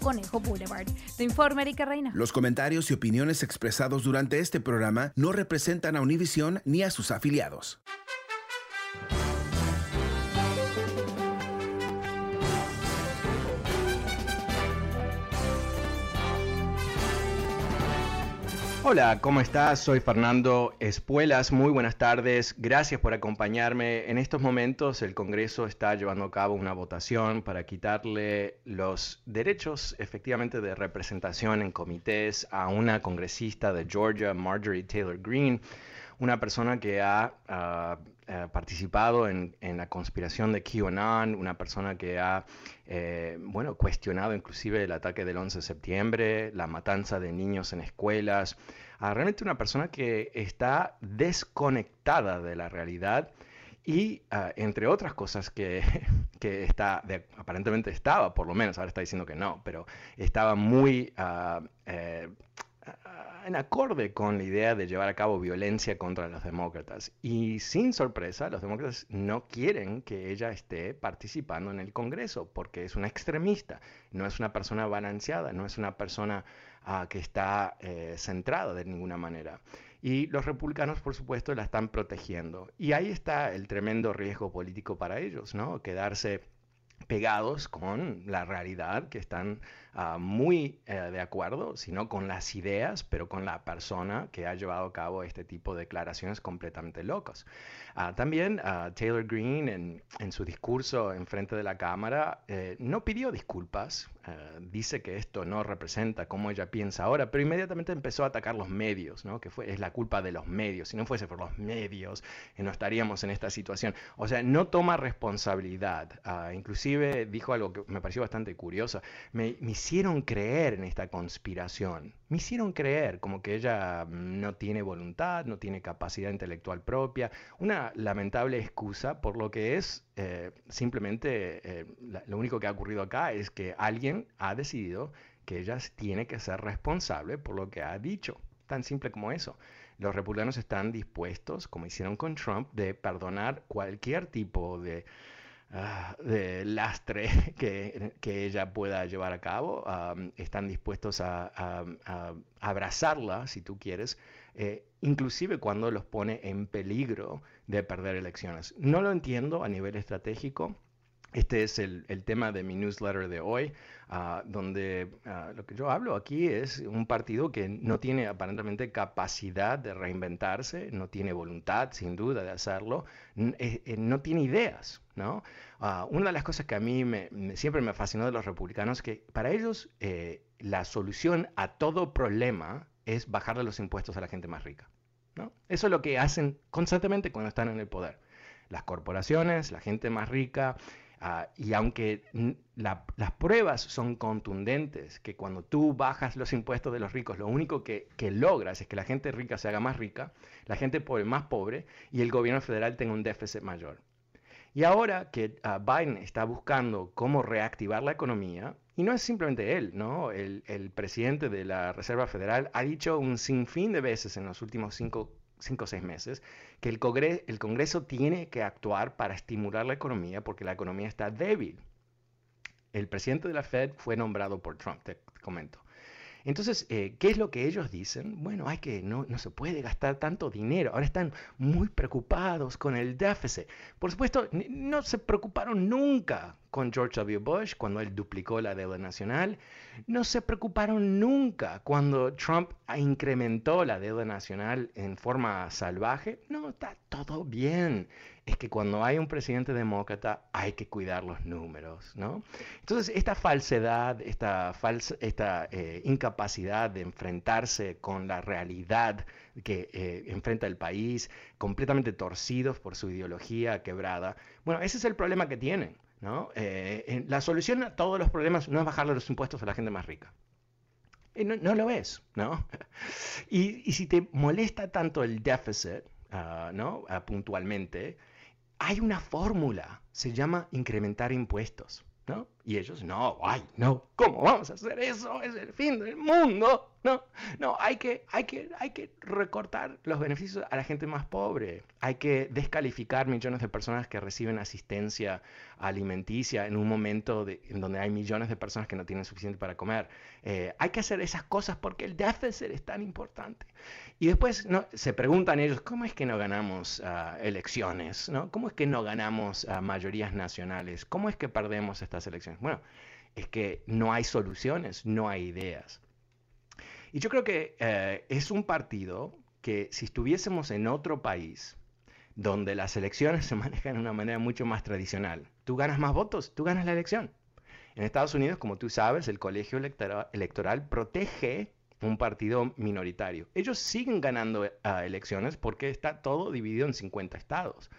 Conejo Boulevard. Te informa Erika Reina. Los comentarios y opiniones expresados durante este programa no representan a Univision ni a sus afiliados. Hola, ¿cómo estás? Soy Fernando Espuelas. Muy buenas tardes. Gracias por acompañarme. En estos momentos el Congreso está llevando a cabo una votación para quitarle los derechos efectivamente de representación en comités a una congresista de Georgia, Marjorie Taylor Greene una persona que ha eh, participado en, la conspiración de QAnon, una persona que ha eh, bueno, cuestionado inclusive el ataque del 11 de septiembre, la matanza de niños en escuelas, ah, realmente una persona que está desconectada de la realidad y ah, entre otras cosas que, que está, aparentemente estaba, por lo menos, ahora está diciendo que no, pero estaba muy eh, en acorde con la idea de llevar a cabo violencia contra los demócratas. Y sin sorpresa, los demócratas no quieren que ella esté participando en el Congreso porque es una extremista, no es una persona balanceada, no es una persona ah, que está eh, centrada de ninguna manera. Y los republicanos, por supuesto, la están protegiendo. Y ahí está el tremendo riesgo político para ellos, ¿no? Quedarse pegados con la realidad, que están ah, muy eh, de acuerdo, sino con las ideas, pero con la persona que ha llevado a cabo este tipo de declaraciones completamente locas. Ah, también uh, Taylor Greene en, en, su discurso en frente de la Cámara eh, no pidió disculpas, eh, dice que esto no representa cómo ella piensa ahora, pero inmediatamente empezó a atacar los medios, ¿no? que fue, es la culpa de los medios, si no fuese por los medios no estaríamos en esta situación. O sea, no toma responsabilidad, inclusive dijo algo que me pareció bastante curioso. Me, hicieron creer en esta conspiración. Me hicieron creer como que ella no tiene voluntad, no tiene capacidad intelectual propia. Una lamentable excusa por lo que es eh, simplemente eh, lo único que ha ocurrido acá es que alguien ha decidido que ella tiene que ser responsable por lo que ha dicho. Tan simple como eso. Los republicanos están dispuestos, como hicieron con Trump, de perdonar cualquier tipo de Ah, de lastre que, ella pueda llevar a cabo. están dispuestos a, abrazarla, si tú quieres, eh, inclusive cuando los pone en peligro de perder elecciones. No lo entiendo a nivel estratégico. Este es el, tema de mi newsletter de hoy, ah, donde ah, lo que yo hablo aquí es un partido que no tiene aparentemente capacidad de reinventarse, no tiene voluntad, sin duda, de hacerlo, eh, eh, no tiene ideas. ¿no? Ah, una de las cosas que a mí siempre me fascinó de los republicanos es que para ellos eh, la solución a todo problema es bajarle los impuestos a la gente más rica. ¿no? Eso es lo que hacen constantemente cuando están en el poder. Las corporaciones, la gente más rica, Ah, y aunque las pruebas son contundentes, que cuando tú bajas los impuestos de los ricos, lo único que, logras es que la gente rica se haga más rica, la gente pobre más pobre y el gobierno federal tenga un déficit mayor. Y ahora que ah, Biden está buscando cómo reactivar la economía, y no es simplemente él, ¿no? El, el presidente de la Reserva Federal ha dicho un sinfín de veces en los últimos cinco cinco o seis meses, que el, Congreso, el Congreso tiene que actuar para estimular la economía porque la economía está débil. El presidente de la Fed fue nombrado por Trump, te comento. Entonces, eh, ¿qué es lo que ellos dicen? Bueno, hay que no, no se puede gastar tanto dinero. Ahora están muy preocupados con el déficit. Por supuesto, no se preocuparon nunca con George W. Bush cuando él duplicó la deuda nacional. No se preocuparon nunca cuando Trump incrementó la deuda nacional en forma salvaje. No, está todo bien. Es que cuando hay un presidente demócrata hay que cuidar los números, ¿no? Entonces, esta falsedad, esta, falsa, esta eh, incapacidad de enfrentarse con la realidad que eh, enfrenta el país, completamente torcidos por su ideología quebrada, bueno, ese es el problema que tienen. ¿No? Eh, la solución a todos los problemas no es bajarle los impuestos a la gente más rica. No, no, lo es, ¿no? Y, y, si te molesta tanto el déficit, uh, ¿no? Uh, puntualmente, hay una fórmula, se llama incrementar impuestos, ¿no? Y ellos, no, ay, no, ¿cómo vamos a hacer eso? Es el fin del mundo. No, no, hay que, hay que, hay que recortar los beneficios a la gente más pobre. Hay que descalificar millones de personas que reciben asistencia alimenticia en un momento en donde hay millones de personas que no tienen suficiente para comer. Eh, hay que hacer esas cosas porque el déficit es tan importante. Y después se preguntan ellos, ¿cómo es que no ganamos uh, elecciones? ¿no? ¿Cómo es que no ganamos uh, mayorías nacionales? ¿Cómo es que perdemos estas elecciones? Bueno, es que no hay soluciones, no hay ideas. Y yo creo que eh, es un partido que si estuviésemos en otro país, donde las elecciones se manejan de una manera mucho más tradicional, tú ganas más votos, tú ganas la elección. En Estados Unidos, como tú sabes, el colegio electoral, protege un partido minoritario. Ellos siguen ganando eh, elecciones porque está todo dividido en 50 estados.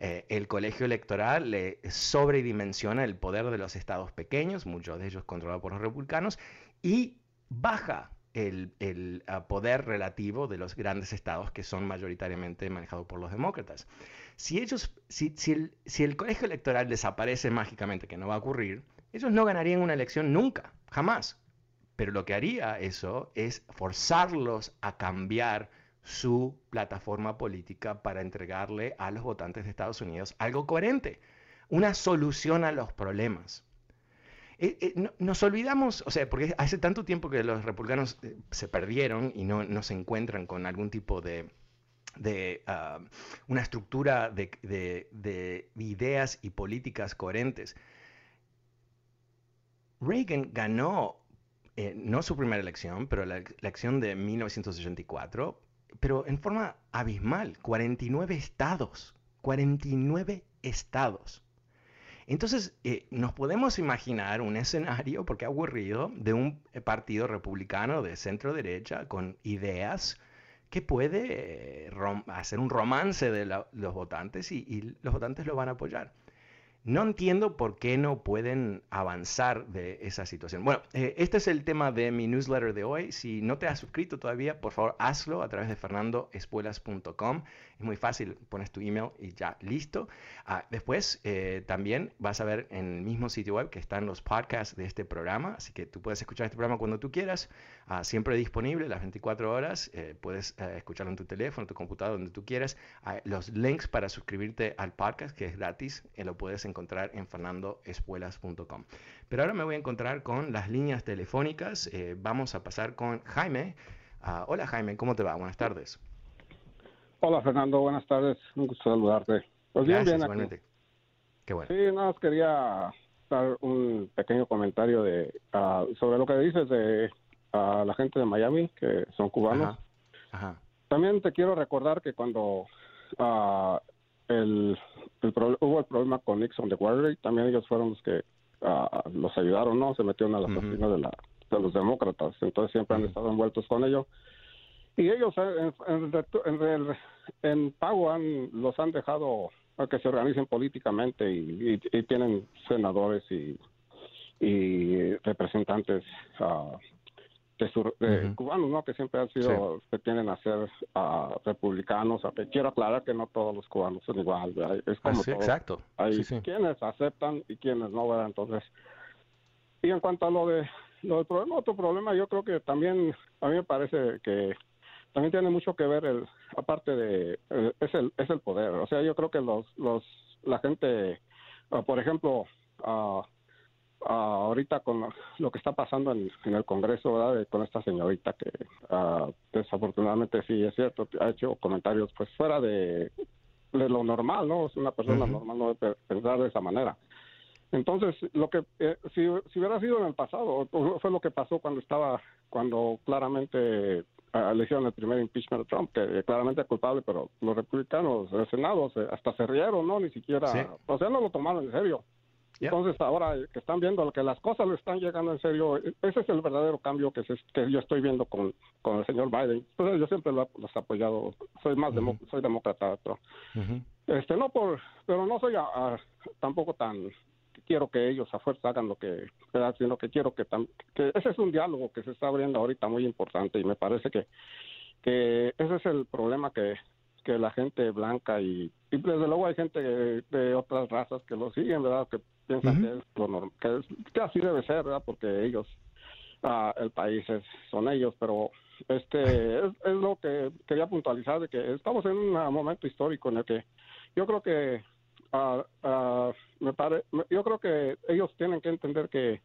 Eh, el colegio electoral le sobredimensiona el poder de los estados pequeños, muchos de ellos controlados por los republicanos, y baja el, ah, poder relativo de los grandes estados que son mayoritariamente manejados por los demócratas. Si, ellos, si, el, si el colegio electoral desaparece mágicamente, que no va a ocurrir, ellos no ganarían una elección nunca, jamás. Pero lo que haría eso es forzarlos a cambiar su plataforma política para entregarle a los votantes de Estados Unidos algo coherente, una solución a los problemas. Eh, eh, nos olvidamos, o sea, porque hace tanto tiempo que los republicanos eh, se perdieron y no, se encuentran con algún tipo de, ah, una estructura de, ideas y políticas coherentes. Reagan ganó, no su primera elección, pero la elección de 1984, pero en forma abismal, 49 estados, 49 estados. Entonces, eh, nos podemos imaginar un escenario, porque ha ocurrido, de un eh, partido republicano de centro derecha con ideas que puede eh, hacer un romance de los votantes y los votantes lo van a apoyar. No entiendo por qué no pueden avanzar de esa situación. Bueno, eh, este es el tema de mi newsletter de hoy. Si no te has suscrito todavía, por favor hazlo a través de fernandoespuelas.com. Es muy fácil, pones tu email y ya listo. Ah, después eh, también vas a ver en el mismo sitio web que están los podcasts de este programa, así que tú puedes escuchar este programa cuando tú quieras, ah, siempre disponible las 24 horas. Eh, puedes escucharlo en tu teléfono, en tu computadora, donde tú quieras. los links para suscribirte al podcast, que es gratis, lo puedes encontrar encontrar en fernandoespuelas.com. Pero ahora me voy a encontrar con las líneas telefónicas. Eh, vamos a pasar con Jaime. Ah, hola Jaime, ¿cómo te va? Buenas tardes. Hola Fernando, buenas tardes. Un gusto saludarte. Pues bien, bien. Igualmente. Qué bueno. Sí, nada más quería dar un pequeño comentario de ah, sobre lo que dices de uh, la gente de Miami, que son cubanos. Ajá. También te quiero recordar que cuando el, hubo el problema con Nixon de Watergate, también ellos fueron los que ah, los ayudaron, ¿no? Se metieron a la oficina de, la, de los demócratas, entonces siempre han estado envueltos con ello. Y ellos eh, en, en, en, pago han, los han dejado a que se organicen políticamente y, y, tienen senadores y, y representantes uh, de, cubanos, ¿no? Que siempre han sido, que tienen a ser uh, republicanos. quiero aclarar que no todos los cubanos son igual, Es como ah, exacto. Hay quienes aceptan y quienes no, ¿verdad? Entonces, y en cuanto a lo de lo del problema, otro problema, yo creo que también, a mí me parece que también tiene mucho que ver el, aparte de, es el, es el poder. O sea, yo creo que los, los, la gente, uh, por ejemplo, uh, ahorita con lo que está pasando en, el Congreso, ¿verdad? con esta señorita que ah, desafortunadamente sí es cierto, ha hecho comentarios pues fuera de, lo normal, ¿no? Es una persona normal no debe pensar de esa manera. Entonces, lo que eh, si, si, hubiera sido en el pasado, fue lo que pasó cuando estaba, cuando claramente eligieron el primer impeachment de Trump, que claramente es culpable, pero los republicanos, el Senado, hasta se rieron, ¿no? Ni siquiera, o sea, no lo tomaron en serio. Entonces ahora que están viendo que las cosas le están llegando en serio, ese es el verdadero cambio que, que yo estoy viendo con, con el señor Biden. Entonces yo siempre lo, los he apoyado, soy más soy demócrata, pero, este no por, pero no soy tampoco tan quiero que ellos a fuerza hagan lo que sino que quiero que, que ese es un diálogo que se está abriendo ahorita muy importante y me parece que que ese es el problema que que la gente blanca y, y desde luego hay gente de, otras razas que lo siguen, ¿verdad? Que piensan que, es lo que, así debe ser, ¿verdad? Porque ellos, ah, el país es, son ellos, pero este es, lo que quería puntualizar de que estamos en un momento histórico en el que yo creo que uh, me pare, yo creo que ellos tienen que entender que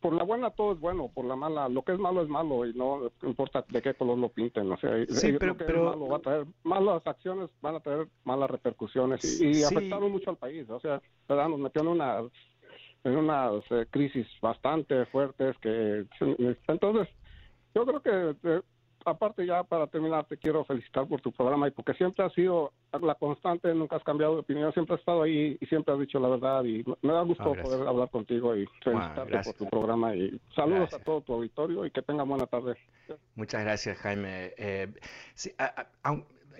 por la buena todo es bueno, por la mala, lo que es malo es malo y no importa de qué color lo pinten. O sea, sí, pero, malo va a traer, malas acciones van a tener malas repercusiones y, afectaron mucho al país. O sea, nos metió en una en unas eh, crisis bastante fuertes que entonces yo creo que eh, aparte ya para terminar te quiero felicitar por tu programa y porque siempre has sido la constante, nunca has cambiado de opinión, siempre has estado ahí y siempre has dicho la verdad y me da gusto ah, poder hablar contigo y felicitarte por tu programa y saludos a todo tu auditorio y que tengan buena tarde. Muchas gracias Jaime. Eh,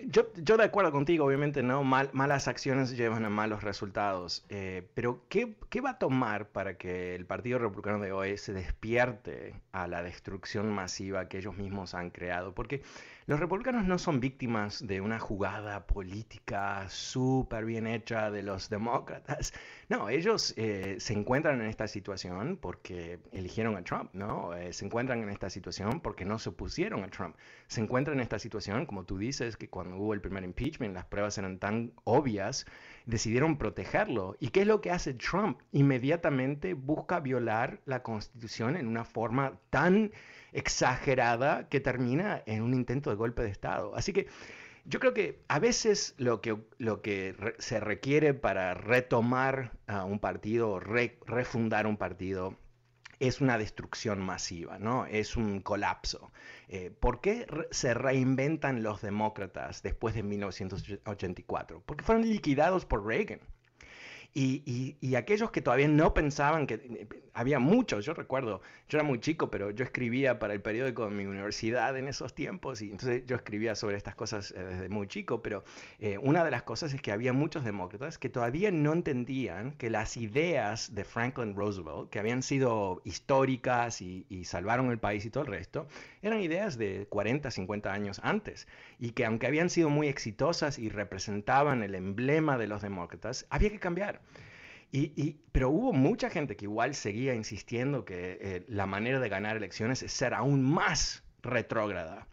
yo, yo, de acuerdo contigo, obviamente, ¿no? malas acciones llevan a malos resultados. Eh, pero, ¿qué, ¿qué, va a tomar para que el Partido Republicano de hoy se despierte a la destrucción masiva que ellos mismos han creado? Porque los republicanos no son víctimas de una jugada política súper bien hecha de los demócratas. No, ellos eh, se encuentran en esta situación porque eligieron a Trump, ¿no? Eh, se encuentran en esta situación porque no se opusieron a Trump. Se encuentran en esta situación, como tú dices, que cuando hubo el primer impeachment las pruebas eran tan obvias, decidieron protegerlo. ¿Y qué es lo que hace Trump? Inmediatamente busca violar la constitución en una forma tan exagerada que termina en un intento de golpe de Estado. Así que yo creo que a veces lo que, lo que se requiere para retomar un partido, refundar un partido, es una destrucción masiva, ¿no? Es un colapso. Eh, ¿Por qué se reinventan los demócratas después de 1984? Porque fueron liquidados por Reagan. Y, y, aquellos que todavía no pensaban que eh, había muchos, yo recuerdo, yo era muy chico, pero yo escribía para el periódico de mi universidad en esos tiempos y entonces yo escribía sobre estas cosas eh, desde muy chico, pero eh, una de las cosas es que había muchos demócratas que todavía no entendían que las ideas de Franklin Roosevelt, que habían sido históricas y, y salvaron el país y todo el resto, eran ideas de 40, 50 años antes y que aunque habían sido muy exitosas y representaban el emblema de los demócratas, había que cambiar. Y, pero hubo mucha gente que igual seguía insistiendo que eh, la manera de ganar elecciones es ser aún más retrógrada.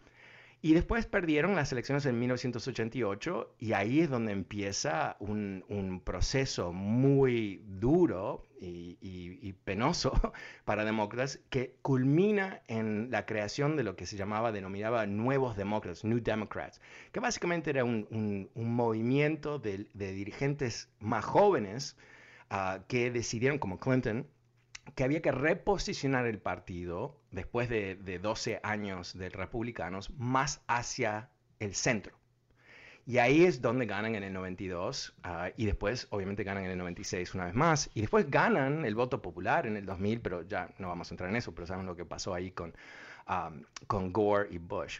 Y después perdieron las elecciones en 1988 y ahí es donde empieza un, proceso muy duro y, y, penoso para demócratas que culmina en la creación de lo que se llamaba, denominaba nuevos demócratas, New Democrats, que básicamente era un, un, movimiento de, de dirigentes más jóvenes Ah, que decidieron, como Clinton, que había que reposicionar el partido después de, 12 años de republicanos más hacia el centro. Y ahí es donde ganan en el 92 ah, y después obviamente ganan en el 96 una vez más y después ganan el voto popular en el 2000, pero ya no vamos a entrar en eso, pero saben lo que pasó ahí con, ah, con Gore y Bush.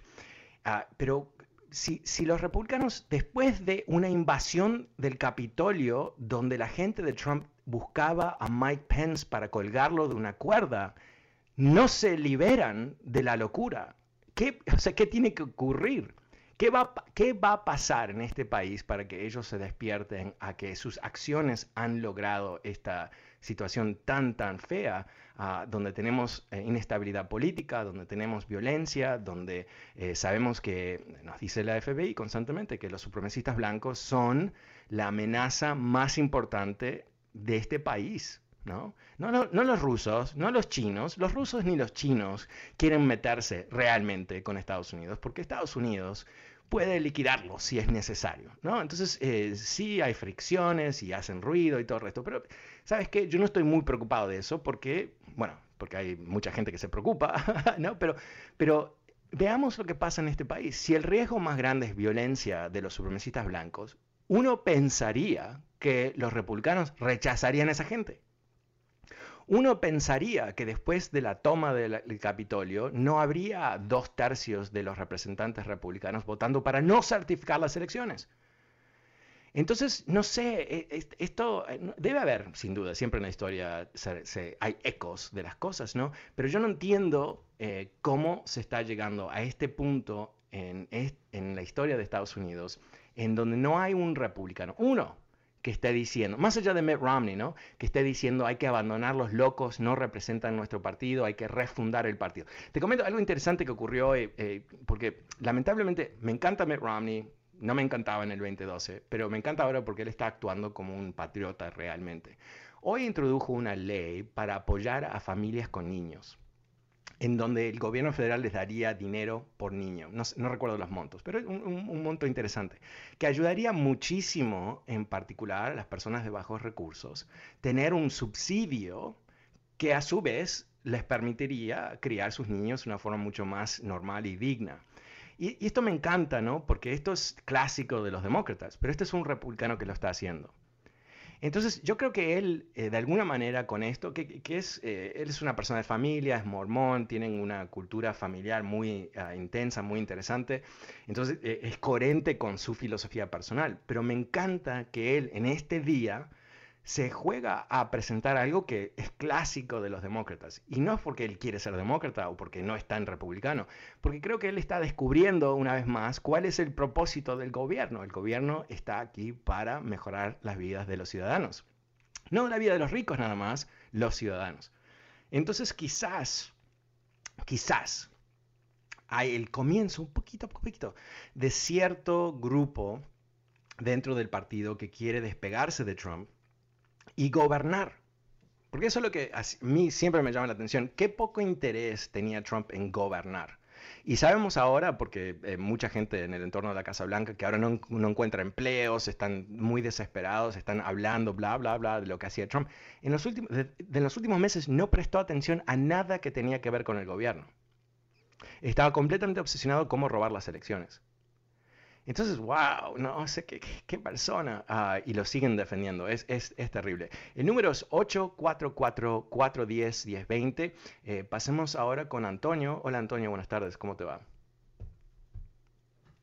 pero si, los republicanos, después de una invasión del Capitolio, donde la gente de Trump buscaba a Mike Pence para colgarlo de una cuerda, no se liberan de la locura, ¿qué, ¿qué tiene que ocurrir? ¿Qué va, ¿Qué va a pasar en este país para que ellos se despierten a que sus acciones han logrado esta situación tan, tan fea? donde tenemos eh, inestabilidad política, donde tenemos violencia, donde eh, sabemos que nos dice la FBI constantemente que los supremacistas blancos son la amenaza más importante de este país. ¿no? No, los rusos, no los chinos, los rusos ni los chinos quieren meterse realmente con Estados Unidos, porque Estados Unidos puede liquidarlo si es necesario, ¿no? Entonces, eh, sí hay fricciones y hacen ruido y todo el resto, pero ¿sabes qué? Yo no estoy muy preocupado de eso porque, bueno, porque hay mucha gente que se preocupa, ¿no? Pero veamos lo que pasa en este país. Si el riesgo más grande es violencia de los supremacistas blancos, uno pensaría que los republicanos rechazarían a esa gente. Uno pensaría que después de la toma del, Capitolio no habría dos tercios de los representantes republicanos votando para no certificar las elecciones. Entonces, no sé, e, esto eh, debe haber, sin duda, siempre en la historia hay ecos de las cosas, ¿no? Pero yo no entiendo eh, cómo se está llegando a este punto en la historia de Estados Unidos, en donde no hay un republicano, uno, que esté diciendo, más allá de Mitt Romney, ¿no? Que esté diciendo hay que abandonar los locos, no representan nuestro partido, hay que refundar el partido. Te comento algo interesante que ocurrió, eh, eh, porque lamentablemente me encanta Mitt Romney, no me encantaba en el 2012, pero me encanta ahora porque él está actuando como un patriota realmente. Hoy introdujo una ley para apoyar a familias con niños en donde el gobierno federal les daría dinero por niño. No, recuerdo los montos, pero es un, monto interesante, que ayudaría muchísimo, en particular a las personas de bajos recursos, tener un subsidio que a su vez les permitiría criar sus niños de una forma mucho más normal y digna. Y esto me encanta, ¿no? Porque esto es clásico de los demócratas, pero este es un republicano que lo está haciendo. Entonces, yo creo que él, eh, de alguna manera, con esto, que, es, eh, él es una persona de familia, es mormón, tienen una cultura familiar muy ah, intensa, muy interesante, entonces eh, es coherente con su filosofía personal. Pero me encanta que él, en este día, se juega a presentar algo que es clásico de los demócratas. Y no es porque él quiere ser demócrata o porque no está en republicano, porque creo que él está descubriendo una vez más cuál es el propósito del gobierno. El gobierno está aquí para mejorar las vidas de los ciudadanos. No la vida de los ricos nada más, los ciudadanos. Entonces quizás, quizás hay el comienzo, un poquito, poquito, de cierto grupo dentro del partido que quiere despegarse de Trump y gobernar. Porque eso es lo que a mí siempre me llama la atención. Qué poco interés tenía Trump en gobernar. Y sabemos ahora, porque eh, mucha gente en el entorno de la Casa Blanca que ahora no, encuentra empleos, están muy desesperados, están hablando, bla, bla, bla, de lo que hacía Trump, en los últimos, de, los últimos meses no prestó atención a nada que tenía que ver con el gobierno. Estaba completamente obsesionado con cómo robar las elecciones. Entonces, wow, no sé qué, qué, persona. Ah, y lo siguen defendiendo, es, es, es, terrible. El número es 844-410-1020. Eh, pasemos ahora con Antonio. Hola Antonio, buenas tardes, ¿cómo te va?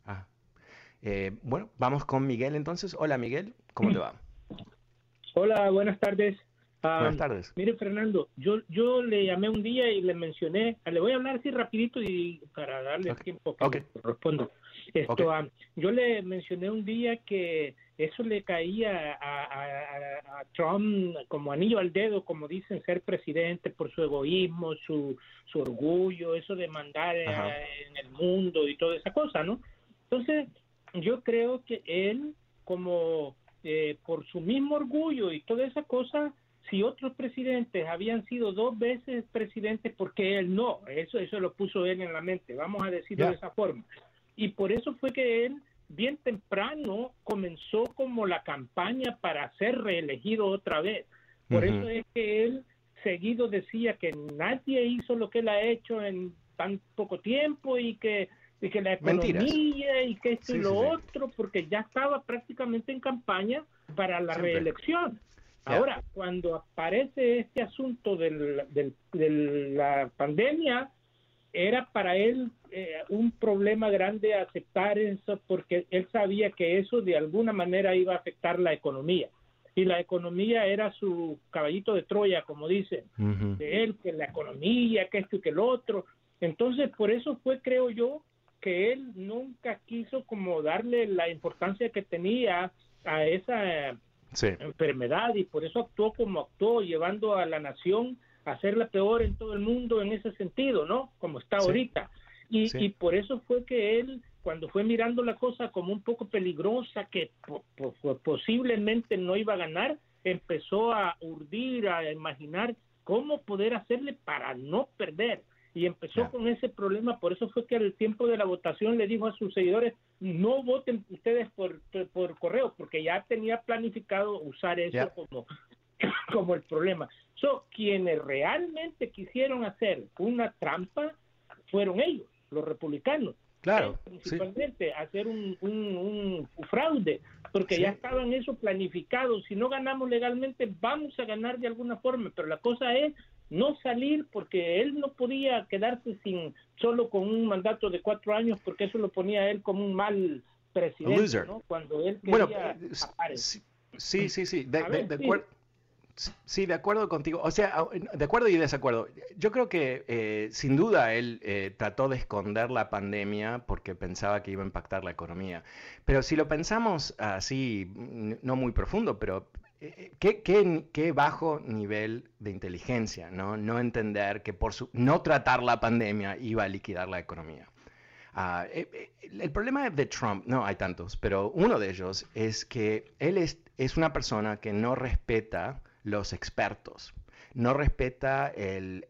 Ah. Eh, bueno, vamos con Miguel entonces. Hola Miguel, ¿cómo te va? Hola, buenas tardes. buenas tardes. Mire Fernando, yo yo le llamé un día y le mencioné, le voy a hablar así rapidito y para darle tiempo que okay. responda. Esto, ah, yo le mencioné un día que eso le caía a, Trump como anillo al dedo, como dicen, ser presidente por su egoísmo, su, su orgullo, eso de mandar eh, en el mundo y toda esa cosa, ¿no? Entonces, yo creo que él, como eh, por su mismo orgullo y toda esa cosa, si otros presidentes habían sido dos veces presidentes, ¿por qué él no? Eso, eso lo puso él en la mente, vamos a decirlo de esa forma. Y por eso fue que él bien temprano comenzó como la campaña para ser reelegido otra vez. Por eso es que él seguido decía que nadie hizo lo que él ha hecho en tan poco tiempo y que, que la economía y que esto y lo otro, porque ya estaba prácticamente en campaña para la reelección. Ahora, cuando aparece este asunto del, del, de la pandemia, era para él eh, un problema grande aceptar eso porque él sabía que eso de alguna manera iba a afectar la economía. Y la economía era su caballito de Troya, como dicen, de él, que la economía, que esto y que el otro. Entonces, por eso fue, creo yo, que él nunca quiso como darle la importancia que tenía a esa enfermedad y por eso actuó como actuó, llevando a la nación hacerla peor en todo el mundo en ese sentido, ¿no? Como está ahorita. Y, y por eso fue que él, cuando fue mirando la cosa como un poco peligrosa, que posiblemente no iba a ganar, empezó a urdir, a imaginar cómo poder hacerle para no perder. y empezó con ese problema, por eso fue que al tiempo de la votación le dijo a sus seguidores, no voten ustedes por, por correo, porque ya tenía planificado usar eso como, como el problema. So, quienes realmente quisieron hacer una trampa fueron ellos, los republicanos. Claro. Principalmente hacer un, un, fraude, porque ya estaban eso planificado. Si no ganamos legalmente, vamos a ganar de alguna forma, pero la cosa es no salir porque él no podía quedarse sin solo con un mandato de cuatro años porque eso lo ponía él como un mal presidente, ¿no? Cuando él quería bueno, sí, sí, sí, de, acuerdo. Sí, de acuerdo contigo. O sea, de acuerdo y desacuerdo. Yo creo que eh, sin duda él eh, trató de esconder la pandemia porque pensaba que iba a impactar la economía. Pero si lo pensamos así, no muy profundo, pero eh, ¿qué, qué, bajo nivel de inteligencia, ¿no? No entender que por su, no tratar la pandemia iba a liquidar la economía. Ah, el problema de Trump, no hay tantos, pero uno de ellos es que él es, es una persona que no respeta los expertos. No respeta el,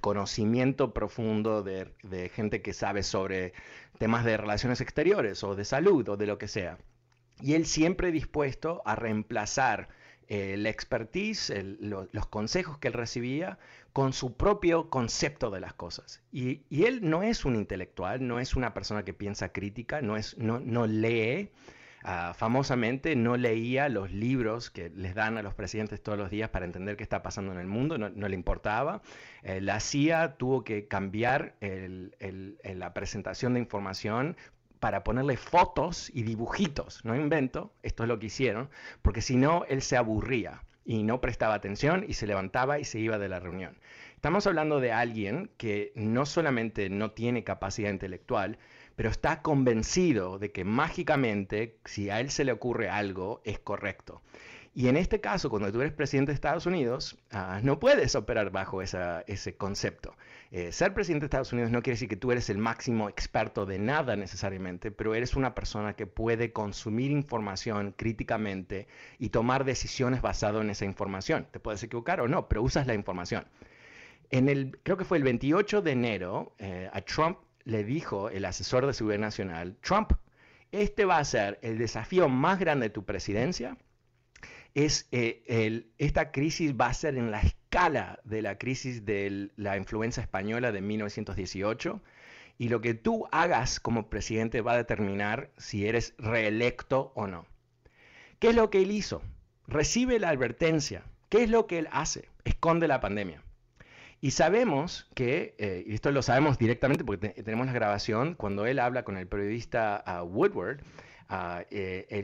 conocimiento profundo de, gente que sabe sobre temas de relaciones exteriores o de salud o de lo que sea. Y él siempre dispuesto a reemplazar el expertise, los consejos que él recibía con su propio concepto de las cosas. Y, él no es un intelectual, no es una persona que piensa crítica, no, es, no, no lee, Ah, famosamente no leía los libros que les dan a los presidentes todos los días para entender qué está pasando en el mundo, no, le importaba. Eh, la CIA tuvo que cambiar la presentación de información para ponerle fotos y dibujitos, no invento, esto es lo que hicieron, porque si no, él se aburría y no prestaba atención y se levantaba y se iba de la reunión. Estamos hablando de alguien que no solamente no tiene capacidad intelectual, pero está convencido de que mágicamente, si a él se le ocurre algo, es correcto. Y en este caso, cuando tú eres presidente de Estados Unidos, ah, no puedes operar bajo ese concepto. Eh, ser presidente de Estados Unidos no quiere decir que tú eres el máximo experto de nada necesariamente, pero eres una persona que puede consumir información críticamente y tomar decisiones basado en esa información. Te puedes equivocar o no, pero usas la información. En el, creo que fue el 28 de enero, eh, a Trump le dijo el asesor de seguridad nacional, Trump, este va a ser el desafío más grande de tu presidencia. Es, eh, esta crisis va a ser en la escala de la crisis de la influenza española de 1918 y lo que tú hagas como presidente va a determinar si eres reelecto o no. ¿Qué es lo que él hizo? Recibe la advertencia. ¿Qué es lo que él hace? Esconde la pandemia. Y sabemos que, eh, y esto lo sabemos directamente porque tenemos la grabación, cuando él habla con el periodista ah, Woodward, uh,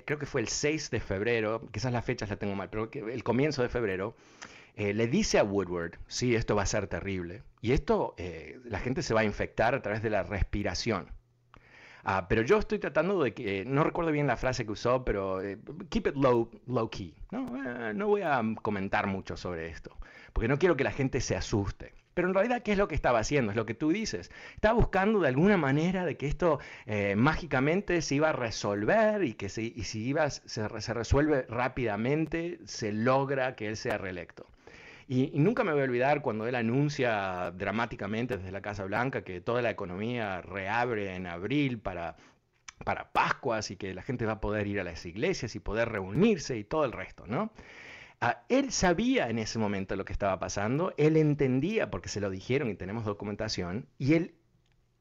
creo que fue el 6 de febrero, quizás las fechas la tengo mal, pero el comienzo de febrero, eh, le dice a Woodward, sí, esto va a ser terrible. Y esto, la gente se va a infectar a través de la respiración. Ah, pero yo estoy tratando de que, no recuerdo bien la frase que usó, pero keep it low, low key. ¿no? no voy a comentar mucho sobre esto porque no quiero que la gente se asuste. Pero en realidad, ¿qué es lo que estaba haciendo? Es lo que tú dices. Estaba buscando de alguna manera de que esto eh, mágicamente se iba a resolver y que si, iba, se, resuelve rápidamente, se logra que él sea reelecto. Y, nunca me voy a olvidar cuando él anuncia dramáticamente desde la Casa Blanca que toda la economía reabre en abril para, para Pascuas y que la gente va a poder ir a las iglesias y poder reunirse y todo el resto, ¿no? Ah, él sabía en ese momento lo que estaba pasando, él entendía porque se lo dijeron y tenemos documentación, y él,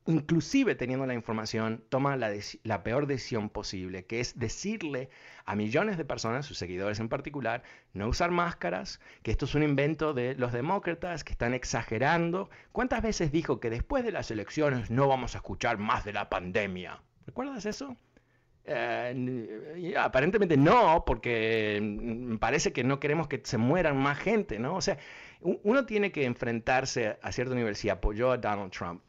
inclusive teniendo la información, toma la, peor decisión posible, que es decirle a millones de personas, sus seguidores en particular, no usar máscaras, que esto es un invento de los demócratas, que están exagerando. ¿Cuántas veces dijo que después de las elecciones no vamos a escuchar más de la pandemia? ¿Recuerdas eso? Eh, aparentemente no, porque mm, parece que no queremos que se mueran más gente, ¿no? O sea, uno tiene que enfrentarse a cierto nivel, si apoyó a Donald Trump,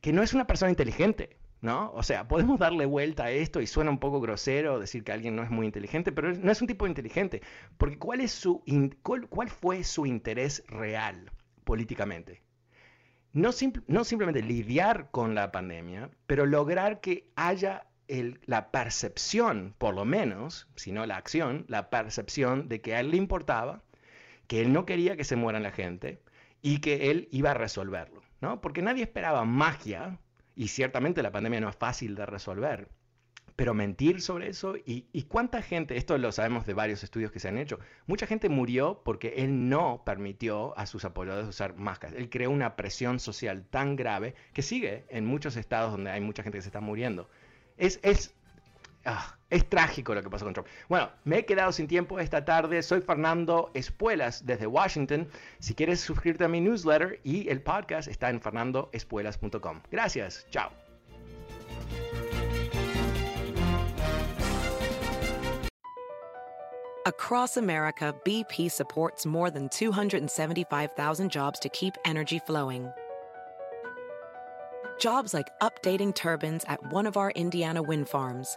que, no es una persona inteligente, ¿no? O sea, podemos darle vuelta a esto y suena un poco grosero decir que alguien no es muy inteligente, pero no es un tipo inteligente, porque ¿cuál, fue su interés real políticamente? No, simplemente lidiar con la pandemia, pero lograr que haya la percepción, por lo menos, si no la acción, la percepción de que a él le importaba, que él no quería que se muera la gente y que él iba a resolverlo, Porque nadie esperaba magia y ciertamente la pandemia no es fácil de resolver. Pero mentir sobre eso y, cuánta gente, esto lo sabemos de varios estudios que se han hecho, mucha gente murió porque él no permitió a sus apoyadores usar máscaras. Él creó una presión social tan grave que sigue en muchos estados donde hay mucha gente que se está muriendo. Es, es Ah, es trágico lo que pasó con Trump. Bueno, me he quedado sin tiempo esta tarde. Soy Fernando Espuelas desde Washington. Si quieres suscribirte a mi newsletter y el podcast está en fernandoespuelas.com. Gracias. Chao. Across America, BP supports more than 275,000 jobs to keep energy flowing. Jobs like updating turbines at one of our Indiana wind farms